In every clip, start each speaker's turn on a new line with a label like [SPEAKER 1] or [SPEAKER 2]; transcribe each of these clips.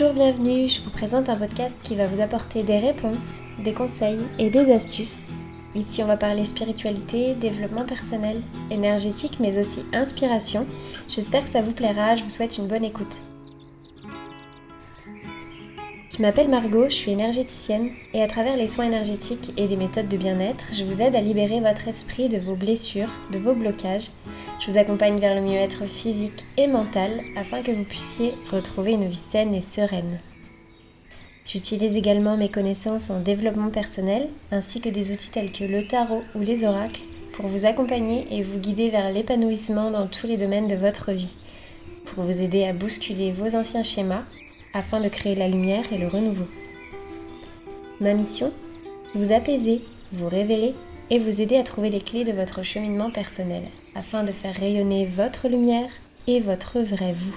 [SPEAKER 1] Bonjour, bienvenue, je vous présente un podcast qui va vous apporter des réponses, des conseils et des astuces. Ici on va parler spiritualité, développement personnel, énergétique mais aussi inspiration. J'espère que ça vous plaira, je vous souhaite une bonne écoute. Je m'appelle Margot, je suis énergéticienne et à travers les soins énergétiques et des méthodes de bien-être, je vous aide à libérer votre esprit de vos blessures, de vos blocages. Je vous accompagne vers le mieux-être physique et mental afin que vous puissiez retrouver une vie saine et sereine. J'utilise également mes connaissances en développement personnel ainsi que des outils tels que le tarot ou les oracles pour vous accompagner et vous guider vers l'épanouissement dans tous les domaines de votre vie, pour vous aider à bousculer vos anciens schémas afin de créer la lumière et le renouveau. Ma mission Vous apaiser, vous révéler et vous aider à trouver les clés de votre cheminement personnel afin de faire rayonner votre lumière et votre vrai vous.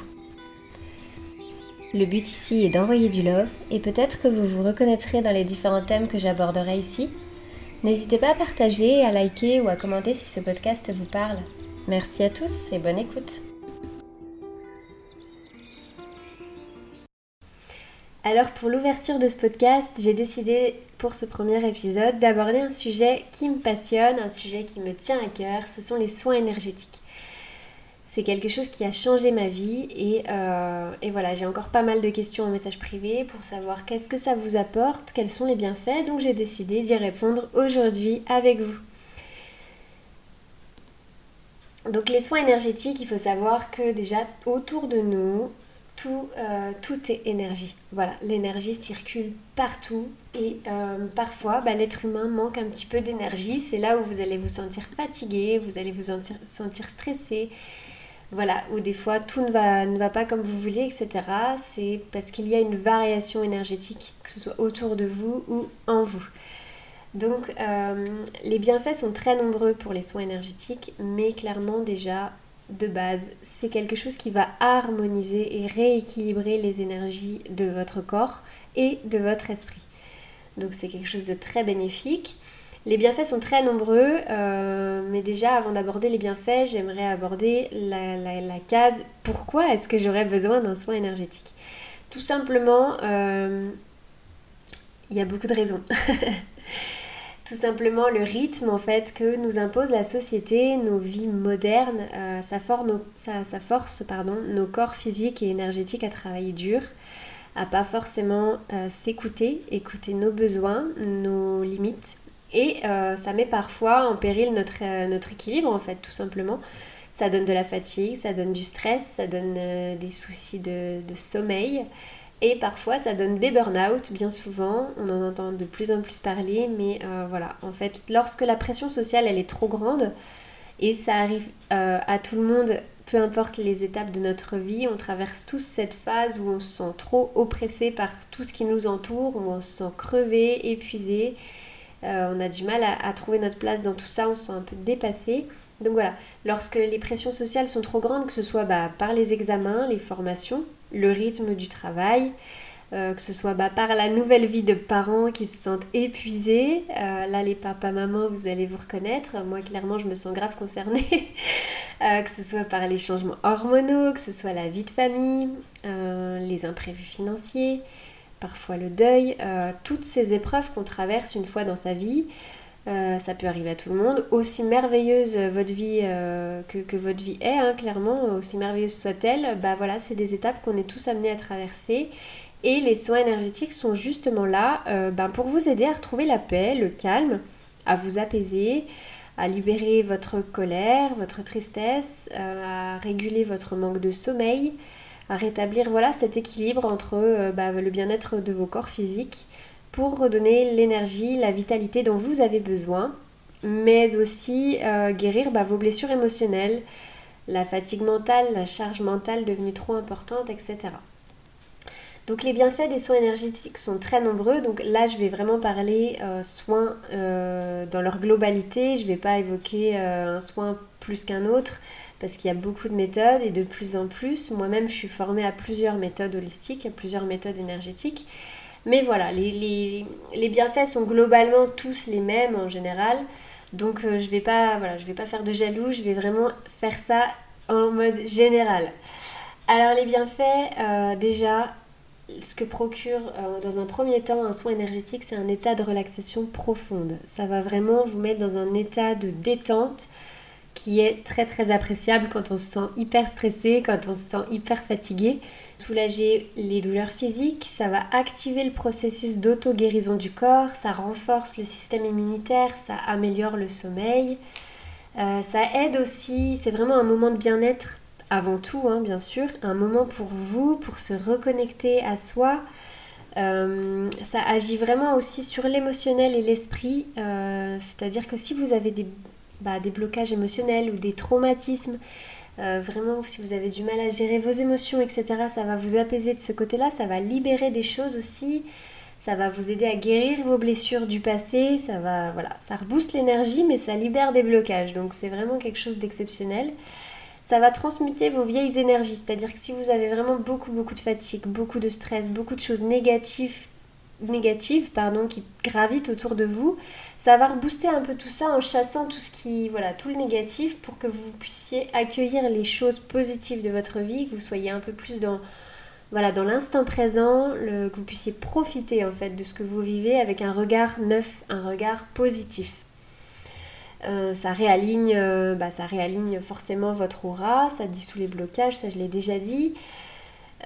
[SPEAKER 1] Le but ici est d'envoyer du love et peut-être que vous vous reconnaîtrez dans les différents thèmes que j'aborderai ici. N'hésitez pas à partager, à liker ou à commenter si ce podcast vous parle. Merci à tous et bonne écoute. Alors pour l'ouverture de ce podcast, j'ai décidé pour ce premier épisode d'aborder un sujet qui me passionne, un sujet qui me tient à cœur, ce sont les soins énergétiques. C'est quelque chose qui a changé ma vie et, euh, et voilà, j'ai encore pas mal de questions en message privé pour savoir qu'est-ce que ça vous apporte, quels sont les bienfaits, donc j'ai décidé d'y répondre aujourd'hui avec vous. Donc les soins énergétiques, il faut savoir que déjà autour de nous, euh, tout, est énergie. Voilà, l'énergie circule partout et euh, parfois bah, l'être humain manque un petit peu d'énergie. C'est là où vous allez vous sentir fatigué, vous allez vous sentir, stressé. Voilà, ou des fois tout ne va, pas comme vous voulez, etc. C'est parce qu'il y a une variation énergétique, que ce soit autour de vous ou en vous. Donc euh, les bienfaits sont très nombreux pour les soins énergétiques, mais clairement déjà de base, c'est quelque chose qui va harmoniser et rééquilibrer les énergies de votre corps et de votre esprit. Donc c'est quelque chose de très bénéfique. Les bienfaits sont très nombreux, euh, mais déjà avant d'aborder les bienfaits, j'aimerais aborder la, case pourquoi est-ce que j'aurais besoin d'un soin énergétique? Tout simplement, euh, il y a beaucoup de raisons. tout simplement le rythme en fait que nous impose la société, nos vies modernes, euh, ça, force pardon, nos corps physiques et énergétiques à travailler dur, à pas forcément euh, s'écouter, écouter nos besoins, nos limites. Et euh, ça met parfois en péril notre, notre équilibre en fait tout simplement. Ça donne de la fatigue, ça donne du stress, ça donne des soucis de, de sommeil. Et parfois, ça donne des burn-out, bien souvent. On en entend de plus en plus parler, mais euh, voilà. En fait, lorsque la pression sociale, elle est trop grande, et ça arrive euh, à tout le monde, peu importe les étapes de notre vie, on traverse tous cette phase où on se sent trop oppressé par tout ce qui nous entoure, où on se sent crevé, épuisé. Euh, on a du mal à, trouver notre place dans tout ça, on se sent un peu dépassé. Donc voilà, lorsque les pressions sociales sont trop grandes, que ce soit bah, par les examens, les formations, le rythme du travail, euh, que ce soit bah, par la nouvelle vie de parents qui se sentent épuisés. Euh, là, les papas-mamans, vous allez vous reconnaître. Moi, clairement, je me sens grave concernée. Euh, que ce soit par les changements hormonaux, que ce soit la vie de famille, les imprévus financiers, parfois le deuil, toutes ces épreuves qu'on traverse une fois dans sa vie. Ça peut arriver à tout le monde. Aussi merveilleuse votre vie euh, que, votre vie est, hein, clairement, aussi merveilleuse soit-elle, bah voilà, c'est des étapes qu'on est tous amenés à traverser. Et les soins énergétiques sont justement là euh, ben, pour vous aider à retrouver la paix, le calme, à vous apaiser, à libérer votre colère, votre tristesse, à réguler votre manque de sommeil, à rétablir voilà cet équilibre entre bah, le bien-être de vos corps physiques pour redonner l'énergie, la vitalité dont vous avez besoin, mais aussi euh, guérir bah, vos blessures émotionnelles, la fatigue mentale, la charge mentale devenue trop importante, etc. Donc les bienfaits des soins énergétiques sont très nombreux. Donc là, je vais vraiment parler euh, soins euh, dans leur globalité. Je ne vais pas évoquer un soin plus qu'un autre parce qu'il y a beaucoup de méthodes et de plus en plus. Moi-même, je suis formée à plusieurs méthodes holistiques, à plusieurs méthodes énergétiques. Mais voilà, les, bienfaits sont globalement tous les mêmes en général. Donc euh, je vais pas vais pas faire de jaloux, je vais vraiment faire ça en mode général. Alors les bienfaits, euh, déjà, ce que procure euh, dans un premier temps un soin énergétique, c'est un état de relaxation profonde. Ça va vraiment vous mettre dans un état de détente qui est très très appréciable quand on se sent hyper stressé, quand on se sent hyper fatigué. Soulager les douleurs physiques, ça va activer le processus d'auto-guérison du corps, ça renforce le système immunitaire, ça améliore le sommeil. Euh, ça aide aussi, c'est vraiment un moment de bien-être avant tout, hein, bien sûr, un moment pour vous, pour se reconnecter à soi. Euh, ça agit vraiment aussi sur l'émotionnel et l'esprit, euh, c'est-à-dire que si vous avez des, bah, blocages émotionnels ou des traumatismes, euh, vraiment si vous avez du mal à gérer vos émotions, etc., ça va vous apaiser de ce côté-là, ça va libérer des choses aussi, ça va vous aider à guérir vos blessures du passé, ça va, voilà, ça rebooste l'énergie, mais ça libère des blocages, donc c'est vraiment quelque chose d'exceptionnel ça va transmuter vos vieilles énergies. C'est-à-dire que si vous avez vraiment beaucoup, beaucoup de fatigue, beaucoup de stress, beaucoup de choses négatives, négatives pardon, qui gravitent autour de vous, ça va rebooster un peu tout ça en chassant tout ce qui, voilà, tout le négatif pour que vous puissiez accueillir les choses positives de votre vie, que vous soyez un peu plus dans, voilà, dans l'instant présent, que vous puissiez profiter en fait de ce que vous vivez avec un regard neuf, un regard positif. Euh, ça, réaligne, euh, bah, ça réaligne forcément votre aura, ça dissout les blocages, ça je l'ai déjà dit.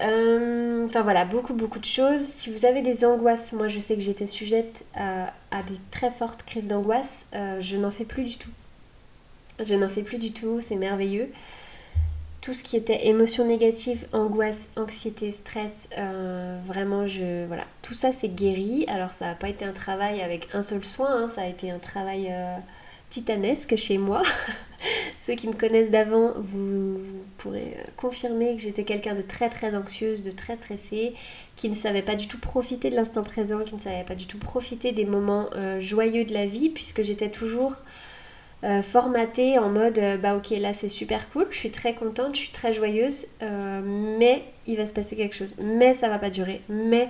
[SPEAKER 1] Euh, enfin voilà, beaucoup beaucoup de choses. Si vous avez des angoisses, moi je sais que j'étais sujette à, des très fortes crises d'angoisse, je n'en fais plus du tout. Je n'en fais plus du tout, c'est merveilleux. Tout ce qui était émotions négatives, angoisse, anxiété, stress, vraiment je voilà, tout ça c'est guéri. Alors ça n'a pas été un travail avec un seul soin, hein. ça a été un travail titanesque chez moi. Ceux qui me connaissent d'avant, vous, pourrez confirmer que j'étais quelqu'un de très très anxieuse, de très stressée, qui ne savait pas du tout profiter de l'instant présent, qui ne savait pas du tout profiter des moments euh, joyeux de la vie, puisque j'étais toujours euh, formatée en mode euh, bah ok là c'est super cool, je suis très contente, je suis très joyeuse, mais il va se passer quelque chose, mais ça va pas durer, mais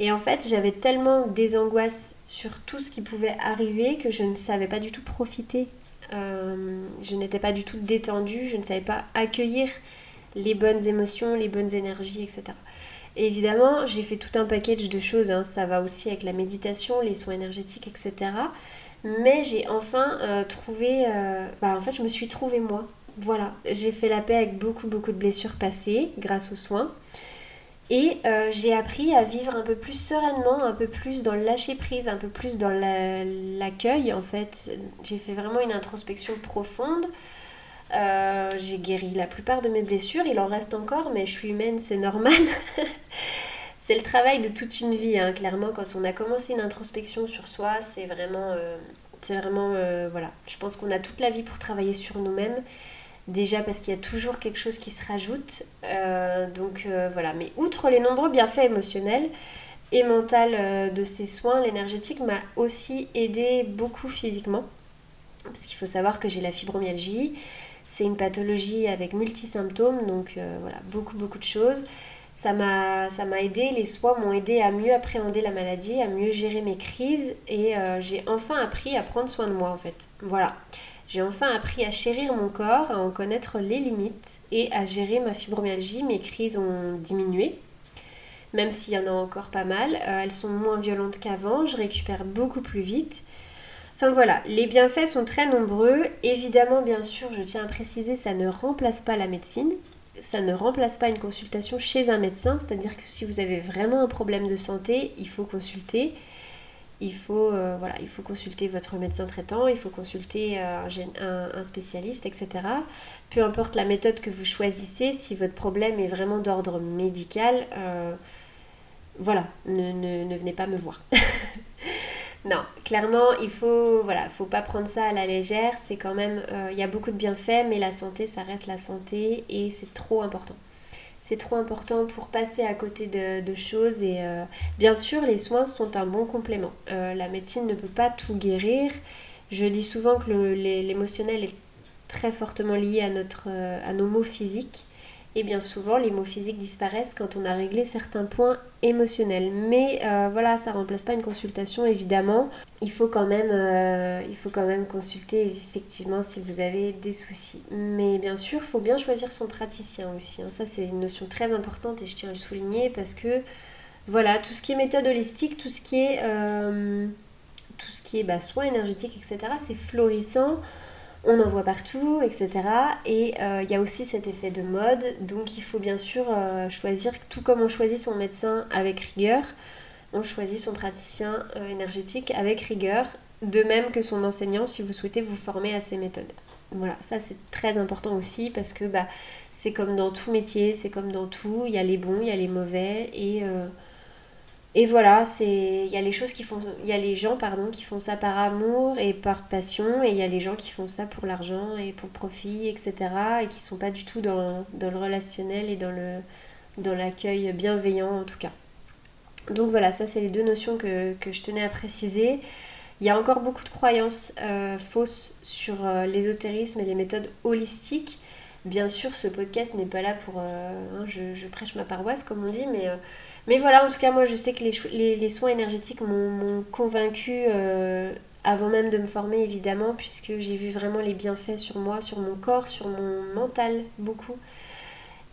[SPEAKER 1] et en fait, j'avais tellement des angoisses sur tout ce qui pouvait arriver que je ne savais pas du tout profiter. Euh, je n'étais pas du tout détendue, je ne savais pas accueillir les bonnes émotions, les bonnes énergies, etc. évidemment, j'ai fait tout un package de choses. Hein. Ça va aussi avec la méditation, les soins énergétiques, etc. Mais j'ai enfin euh, trouvé... Euh, bah, en fait, je me suis trouvée moi. Voilà, j'ai fait la paix avec beaucoup, beaucoup de blessures passées grâce aux soins. Et euh, j'ai appris à vivre un peu plus sereinement, un peu plus dans le lâcher prise, un peu plus dans l'accueil en fait. J'ai fait vraiment une introspection profonde. Euh, j'ai guéri la plupart de mes blessures, il en reste encore, mais je suis humaine, c'est normal. c'est le travail de toute une vie, hein. clairement. Quand on a commencé une introspection sur soi, c'est vraiment, euh, c'est vraiment, voilà. Je pense qu'on a toute la vie pour travailler sur nous-mêmes. Déjà parce qu'il y a toujours quelque chose qui se rajoute. Euh, donc euh, voilà, mais outre les nombreux bienfaits émotionnels et mentaux euh, de ces soins, l'énergétique m'a aussi aidé beaucoup physiquement. Parce qu'il faut savoir que j'ai la fibromyalgie. C'est une pathologie avec multi-symptômes, donc voilà, beaucoup beaucoup de choses. Ça m'a aidé, les soins m'ont aidé à mieux appréhender la maladie, à mieux gérer mes crises et j'ai enfin appris à prendre soin de moi en fait. Voilà. J'ai enfin appris à chérir mon corps, à en connaître les limites et à gérer ma fibromyalgie. Mes crises ont diminué, même s'il y en a encore pas mal. Euh, elles sont moins violentes qu'avant, je récupère beaucoup plus vite. Enfin voilà, les bienfaits sont très nombreux. Évidemment, bien sûr, je tiens à préciser, ça ne remplace pas la médecine. Ça ne remplace pas une consultation chez un médecin, c'est-à-dire que si vous avez vraiment un problème de santé, il faut consulter il faut, euh, voilà, il faut consulter votre médecin traitant, il faut consulter euh, un, spécialiste, etc. Peu importe la méthode que vous choisissez, si votre problème est vraiment d'ordre médical, euh, voilà, ne, venez pas me voir. non, clairement, il faut, voilà, faut pas prendre ça à la légère. C'est quand même, il y a beaucoup de bienfaits, mais la santé, ça reste la santé et c'est trop important c'est trop important pour passer à côté de, choses et euh, bien sûr les soins sont un bon complément. Euh, la médecine ne peut pas tout guérir. Je dis souvent que l'émotionnel est très fortement lié à, notre, euh, à nos maux physiques et bien souvent, les mots physiques disparaissent quand on a réglé certains points émotionnels. Mais euh, voilà, ça remplace pas une consultation, évidemment. Il faut, quand même, euh, il faut quand même consulter, effectivement, si vous avez des soucis. Mais bien sûr, il faut bien choisir son praticien aussi. Hein. Ça, c'est une notion très importante et je tiens à le souligner parce que voilà, tout ce qui est méthode holistique, tout ce qui est, tout ce qui est bah, soins énergétiques, etc., c'est florissant on en voit partout, etc. Et euh, il y a aussi cet effet de mode, donc il faut bien sûr euh, choisir, tout comme on choisit son médecin avec rigueur, on choisit son praticien euh, énergétique avec rigueur, de même que son enseignant si vous souhaitez vous former à ces méthodes. Voilà, ça c'est très important aussi parce que bah, c'est comme dans tout métier, c'est comme dans tout, il y a les bons, il y a les mauvais et et voilà, c'est il y a les choses qui font il y a les gens pardon qui font ça par amour et par passion et il y a les gens qui font ça pour l'argent et pour profit etc et qui sont pas du tout dans, le relationnel et dans le dans l'accueil bienveillant en tout cas. Donc voilà, ça c'est les deux notions que, je tenais à préciser. Il y a encore beaucoup de croyances euh, fausses sur euh, l'ésotérisme et les méthodes holistiques. Bien sûr, ce podcast n'est pas là pour... Euh, hein, je, prêche ma paroisse, comme on dit, mais mais voilà, en tout cas, moi, je sais que les, soins énergétiques m'ont convaincu euh, avant même de me former, évidemment, puisque j'ai vu vraiment les bienfaits sur moi, sur mon corps, sur mon mental, beaucoup.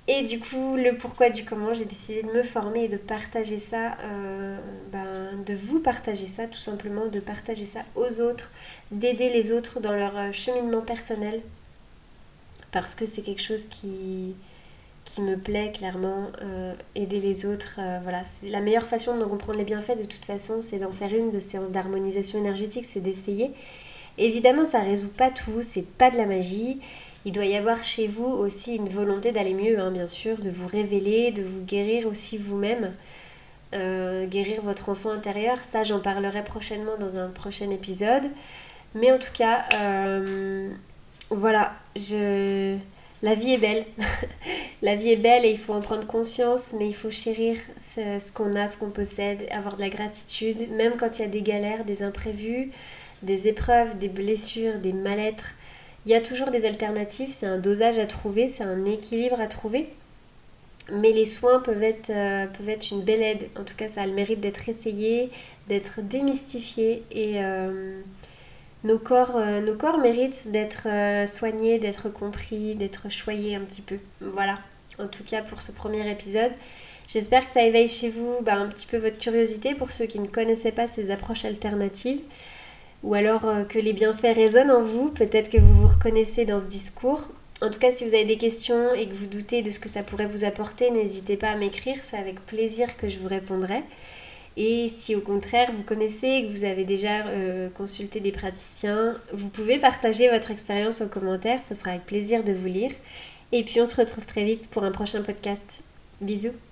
[SPEAKER 1] Et du coup, le pourquoi du comment, j'ai décidé de me former et de partager ça, euh, ben, de vous partager ça, tout simplement, de partager ça aux autres, d'aider les autres dans leur euh, cheminement personnel, parce que c'est quelque chose qui, qui me plaît clairement, euh, aider les autres. Euh, voilà, la meilleure façon de comprendre les bienfaits de toute façon, c'est d'en faire une de séances d'harmonisation énergétique, c'est d'essayer. Évidemment, ça résout pas tout, c'est pas de la magie. Il doit y avoir chez vous aussi une volonté d'aller mieux, hein, bien sûr, de vous révéler, de vous guérir aussi vous-même, euh, guérir votre enfant intérieur. Ça, j'en parlerai prochainement dans un prochain épisode. Mais en tout cas, voilà, je la vie est belle. la vie est belle et il faut en prendre conscience, mais il faut chérir ce, qu'on a, ce qu'on possède, avoir de la gratitude, même quand il y a des galères, des imprévus, des épreuves, des blessures, des mal-être. Il y a toujours des alternatives, c'est un dosage à trouver, c'est un équilibre à trouver. Mais les soins peuvent être, euh, peuvent être une belle aide. En tout cas, ça a le mérite d'être essayé, d'être démystifié et, euh, nos corps, euh, nos corps méritent d'être euh, soignés, d'être compris, d'être choyés un petit peu. Voilà, en tout cas pour ce premier épisode. J'espère que ça éveille chez vous bah, un petit peu votre curiosité pour ceux qui ne connaissaient pas ces approches alternatives. Ou alors euh, que les bienfaits résonnent en vous, peut-être que vous vous reconnaissez dans ce discours. En tout cas, si vous avez des questions et que vous doutez de ce que ça pourrait vous apporter, n'hésitez pas à m'écrire, c'est avec plaisir que je vous répondrai. Et si au contraire vous connaissez et que vous avez déjà euh, consulté des praticiens, vous pouvez partager votre expérience en commentaire, ce sera avec plaisir de vous lire. Et puis on se retrouve très vite pour un prochain podcast. Bisous